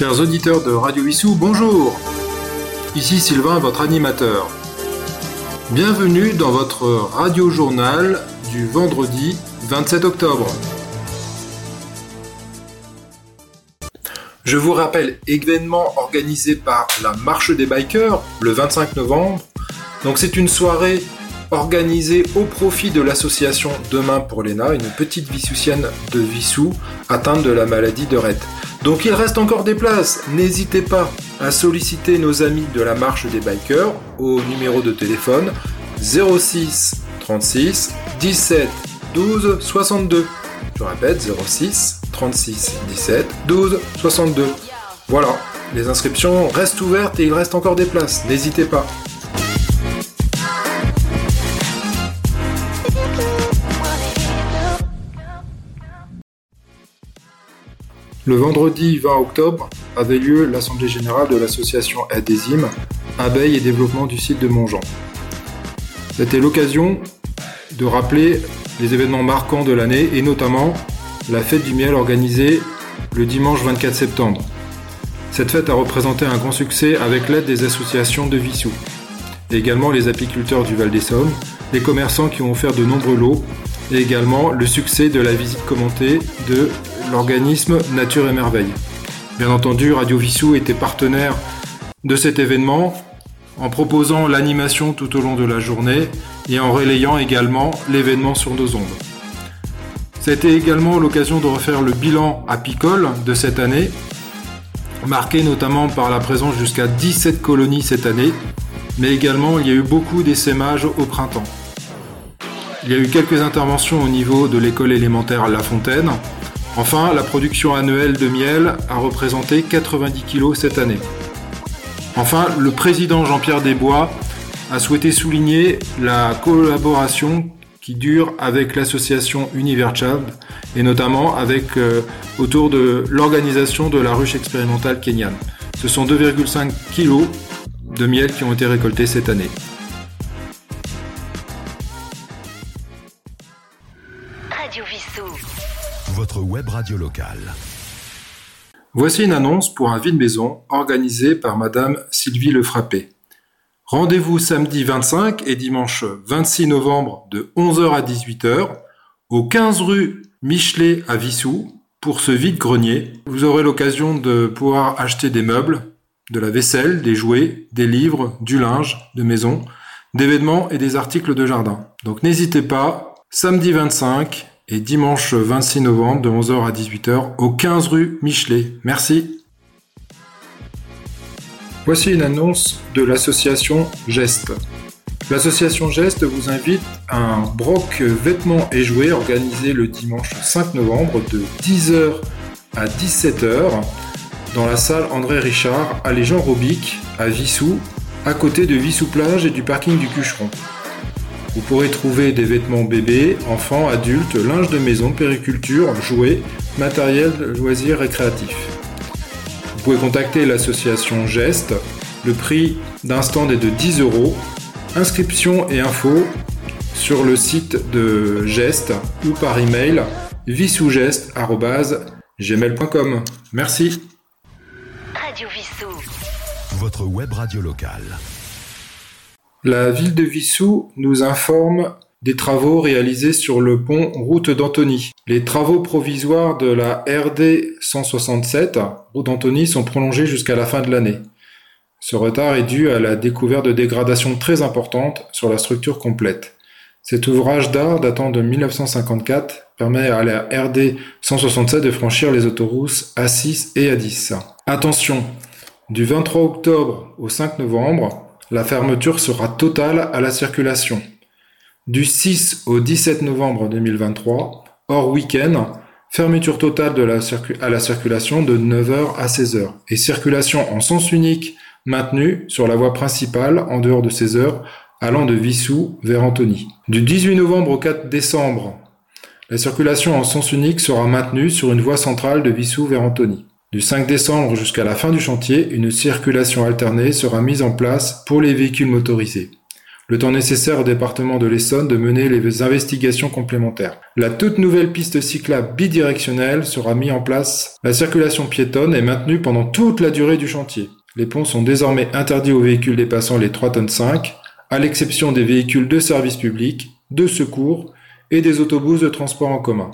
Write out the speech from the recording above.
Chers auditeurs de Radio Vissou, bonjour Ici Sylvain, votre animateur. Bienvenue dans votre radio-journal du vendredi 27 octobre. Je vous rappelle événement organisé par la Marche des Bikers le 25 novembre. Donc c'est une soirée organisée au profit de l'association Demain pour l'ENA, une petite vissoussienne de Vissou atteinte de la maladie de Rett. Donc il reste encore des places. N'hésitez pas à solliciter nos amis de la marche des bikers au numéro de téléphone 06 36 17 12 62. Je répète 06 36 17 12 62. Voilà, les inscriptions restent ouvertes et il reste encore des places. N'hésitez pas. Le vendredi 20 octobre avait lieu l'Assemblée générale de l'association Adésime, Abeilles et Développement du site de Montjean. C'était l'occasion de rappeler les événements marquants de l'année et notamment la fête du miel organisée le dimanche 24 septembre. Cette fête a représenté un grand succès avec l'aide des associations de Vissou, également les apiculteurs du Val des Sommes, les commerçants qui ont offert de nombreux lots, et également le succès de la visite commentée de l'organisme Nature et Merveille. Bien entendu, Radio Vissou était partenaire de cet événement en proposant l'animation tout au long de la journée et en relayant également l'événement sur nos ondes. C'était également l'occasion de refaire le bilan apicole de cette année, marqué notamment par la présence jusqu'à 17 colonies cette année, mais également il y a eu beaucoup d'essaimages au printemps. Il y a eu quelques interventions au niveau de l'école élémentaire La Fontaine, Enfin, la production annuelle de miel a représenté 90 kg cette année. Enfin, le président Jean-Pierre Desbois a souhaité souligner la collaboration qui dure avec l'association Univerchild et notamment avec euh, autour de l'organisation de la ruche expérimentale kenyane. Ce sont 2,5 kg de miel qui ont été récoltés cette année. Radio votre web radio locale. Voici une annonce pour un vide-maison organisé par Madame Sylvie Lefrappé. Rendez-vous samedi 25 et dimanche 26 novembre de 11h à 18h au 15 rue Michelet à Vissou pour ce vide-grenier. Vous aurez l'occasion de pouvoir acheter des meubles, de la vaisselle, des jouets, des livres, du linge de maison, des vêtements et des articles de jardin. Donc n'hésitez pas, samedi 25 et dimanche 26 novembre de 11h à 18h au 15 rue Michelet. Merci. Voici une annonce de l'association Geste. L'association Geste vous invite à un broc vêtements et jouets organisé le dimanche 5 novembre de 10h à 17h dans la salle André Richard à Jean Robic à Vissou, à côté de Vissou Plage et du parking du Cucheron. Vous pourrez trouver des vêtements bébés, enfants, adultes, linge de maison, périculture, jouets, matériel, loisirs récréatifs. Vous pouvez contacter l'association Geste. Le prix d'un stand est de 10 euros. Inscription et infos sur le site de Geste ou par email vissougeste.gmail.com. Merci. Radio Vissou. Votre web radio locale. La ville de Vissou nous informe des travaux réalisés sur le pont Route d'Antony. Les travaux provisoires de la RD 167, Route d'Antony, sont prolongés jusqu'à la fin de l'année. Ce retard est dû à la découverte de dégradations très importantes sur la structure complète. Cet ouvrage d'art datant de 1954 permet à la RD 167 de franchir les autoroutes A6 et A10. Attention, du 23 octobre au 5 novembre, la fermeture sera totale à la circulation. Du 6 au 17 novembre 2023, hors week-end, fermeture totale de la à la circulation de 9h à 16h et circulation en sens unique maintenue sur la voie principale en dehors de ces heures allant de Vissou vers Antony. Du 18 novembre au 4 décembre, la circulation en sens unique sera maintenue sur une voie centrale de Vissou vers Antony. Du 5 décembre jusqu'à la fin du chantier, une circulation alternée sera mise en place pour les véhicules motorisés. le temps nécessaire au département de l'Essonne de mener les investigations complémentaires. La toute nouvelle piste cyclable bidirectionnelle sera mise en place. La circulation piétonne est maintenue pendant toute la durée du chantier. Les ponts sont désormais interdits aux véhicules dépassant les 3 tonnes 5, à l'exception des véhicules de service public, de secours et des autobus de transport en commun.